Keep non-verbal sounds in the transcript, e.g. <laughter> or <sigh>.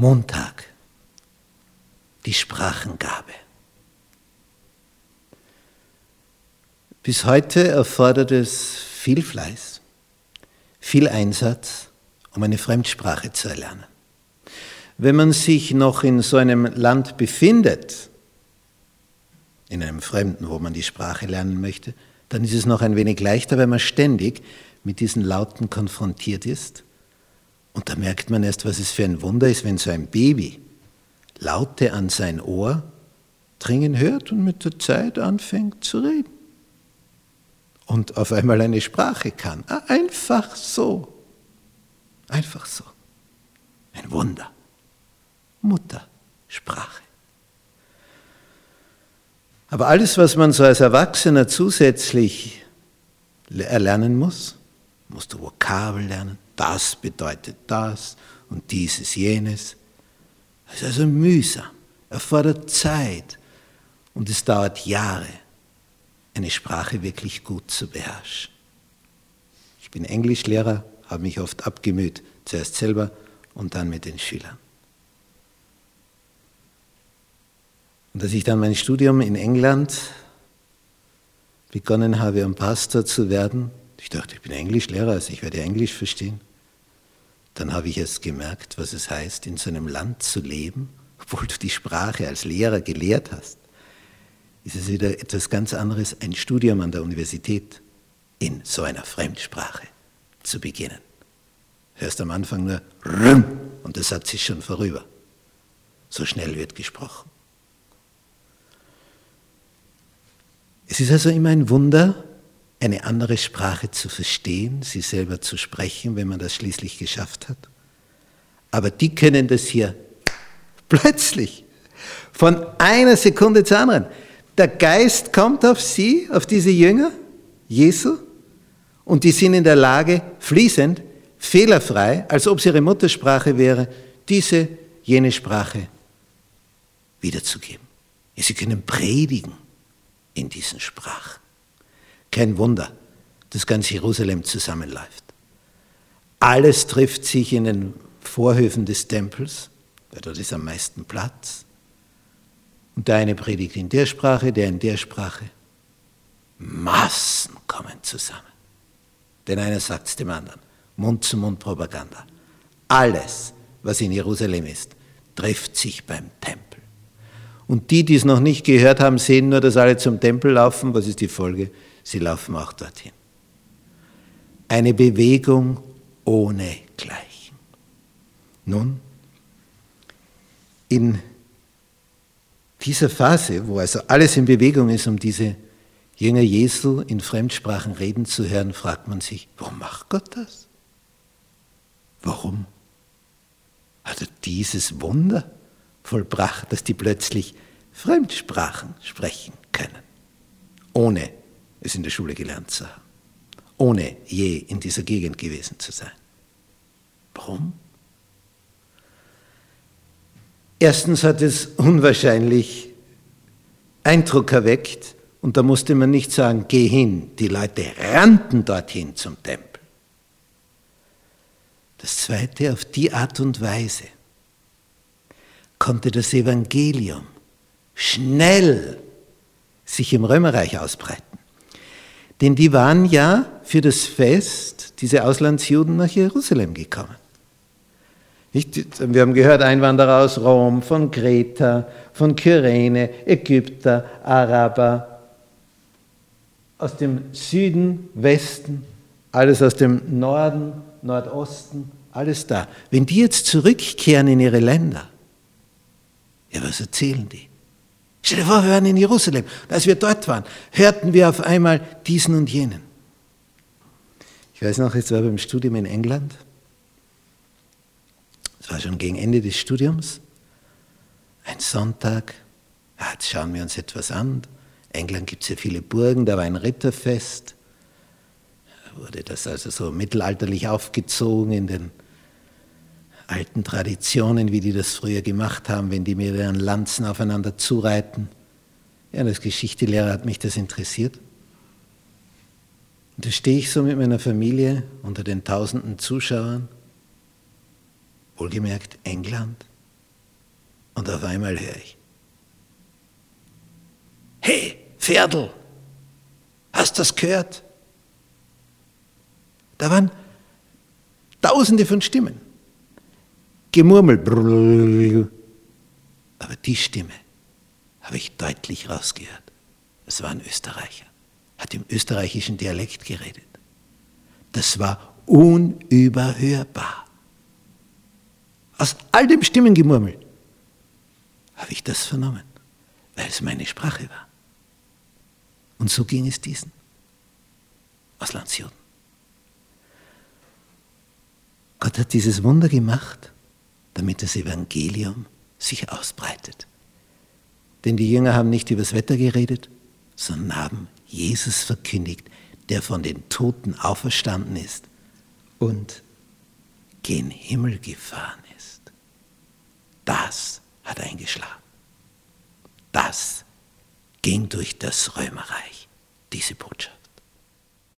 Montag, die Sprachengabe. Bis heute erfordert es viel Fleiß, viel Einsatz, um eine Fremdsprache zu erlernen. Wenn man sich noch in so einem Land befindet, in einem Fremden, wo man die Sprache lernen möchte, dann ist es noch ein wenig leichter, weil man ständig mit diesen Lauten konfrontiert ist und da merkt man erst, was es für ein Wunder ist, wenn so ein Baby Laute an sein Ohr dringen hört und mit der Zeit anfängt zu reden. Und auf einmal eine Sprache kann. Ah, einfach so. Einfach so. Ein Wunder. Muttersprache. Aber alles, was man so als Erwachsener zusätzlich erlernen muss, musst du Vokabel lernen, das bedeutet das und dieses jenes. Es ist also mühsam, erfordert Zeit und es dauert Jahre, eine Sprache wirklich gut zu beherrschen. Ich bin Englischlehrer, habe mich oft abgemüht, zuerst selber und dann mit den Schülern. Und als ich dann mein Studium in England begonnen habe, um Pastor zu werden, ich dachte, ich bin Englischlehrer, also ich werde Englisch verstehen. Dann habe ich es gemerkt, was es heißt, in so einem Land zu leben, <laughs> obwohl du die Sprache als Lehrer gelehrt hast. Ist es wieder etwas ganz anderes, ein Studium an der Universität in so einer Fremdsprache zu beginnen. Hörst am Anfang nur Rüm und der Satz ist schon vorüber. So schnell wird gesprochen. Es ist also immer ein Wunder, eine andere Sprache zu verstehen, sie selber zu sprechen, wenn man das schließlich geschafft hat. Aber die können das hier plötzlich, von einer Sekunde zur anderen. Der Geist kommt auf sie, auf diese Jünger, Jesu, und die sind in der Lage, fließend, fehlerfrei, als ob es ihre Muttersprache wäre, diese, jene Sprache wiederzugeben. Sie können predigen in diesen Sprachen. Kein Wunder, dass ganz Jerusalem zusammenläuft. Alles trifft sich in den Vorhöfen des Tempels, weil dort ist am meisten Platz. Und der eine predigt in der Sprache, der in der Sprache. Massen kommen zusammen. Denn einer sagt es dem anderen. Mund-zu-Mund-Propaganda. Alles, was in Jerusalem ist, trifft sich beim Tempel. Und die, die es noch nicht gehört haben, sehen nur, dass alle zum Tempel laufen. Was ist die Folge? Sie laufen auch dorthin. Eine Bewegung ohne Gleichen. Nun, in dieser Phase, wo also alles in Bewegung ist, um diese Jünger Jesu in Fremdsprachen reden zu hören, fragt man sich, warum macht Gott das? Warum hat er dieses Wunder vollbracht, dass die plötzlich Fremdsprachen sprechen können, ohne es in der Schule gelernt zu haben, ohne je in dieser Gegend gewesen zu sein. Warum? Erstens hat es unwahrscheinlich Eindruck erweckt und da musste man nicht sagen, geh hin, die Leute rannten dorthin zum Tempel. Das Zweite, auf die Art und Weise konnte das Evangelium schnell sich im Römerreich ausbreiten. Denn die waren ja für das Fest, diese Auslandsjuden, nach Jerusalem gekommen. Wir haben gehört, Einwanderer aus Rom, von Kreta, von Kyrene, Ägypter, Araber, aus dem Süden, Westen, alles aus dem Norden, Nordosten, alles da. Wenn die jetzt zurückkehren in ihre Länder, ja, was erzählen die? Stell dir vor, wir waren in Jerusalem. Als wir dort waren, hörten wir auf einmal diesen und jenen. Ich weiß noch, es war beim Studium in England. Es war schon gegen Ende des Studiums. Ein Sonntag. Ja, jetzt schauen wir uns etwas an. In England gibt es ja viele Burgen, da war ein Ritterfest. Da wurde das also so mittelalterlich aufgezogen in den alten Traditionen, wie die das früher gemacht haben, wenn die mit ihren Lanzen aufeinander zureiten. Ja, als Geschichtelehrer hat mich das interessiert. Und da stehe ich so mit meiner Familie unter den tausenden Zuschauern, wohlgemerkt England, Und auf einmal höre ich, hey, Pferdl, hast das gehört? Da waren tausende von Stimmen. Gemurmel. Aber die Stimme habe ich deutlich rausgehört. Es war ein Österreicher, hat im österreichischen Dialekt geredet. Das war unüberhörbar. Aus all dem Stimmengemurmel habe ich das vernommen, weil es meine Sprache war. Und so ging es diesen aus Landsjuden. Gott hat dieses Wunder gemacht, damit das Evangelium sich ausbreitet. Denn die Jünger haben nicht über das Wetter geredet, sondern haben Jesus verkündigt, der von den Toten auferstanden ist und gen Himmel gefahren ist. Das hat eingeschlagen. Das ging durch das Römerreich, diese Botschaft.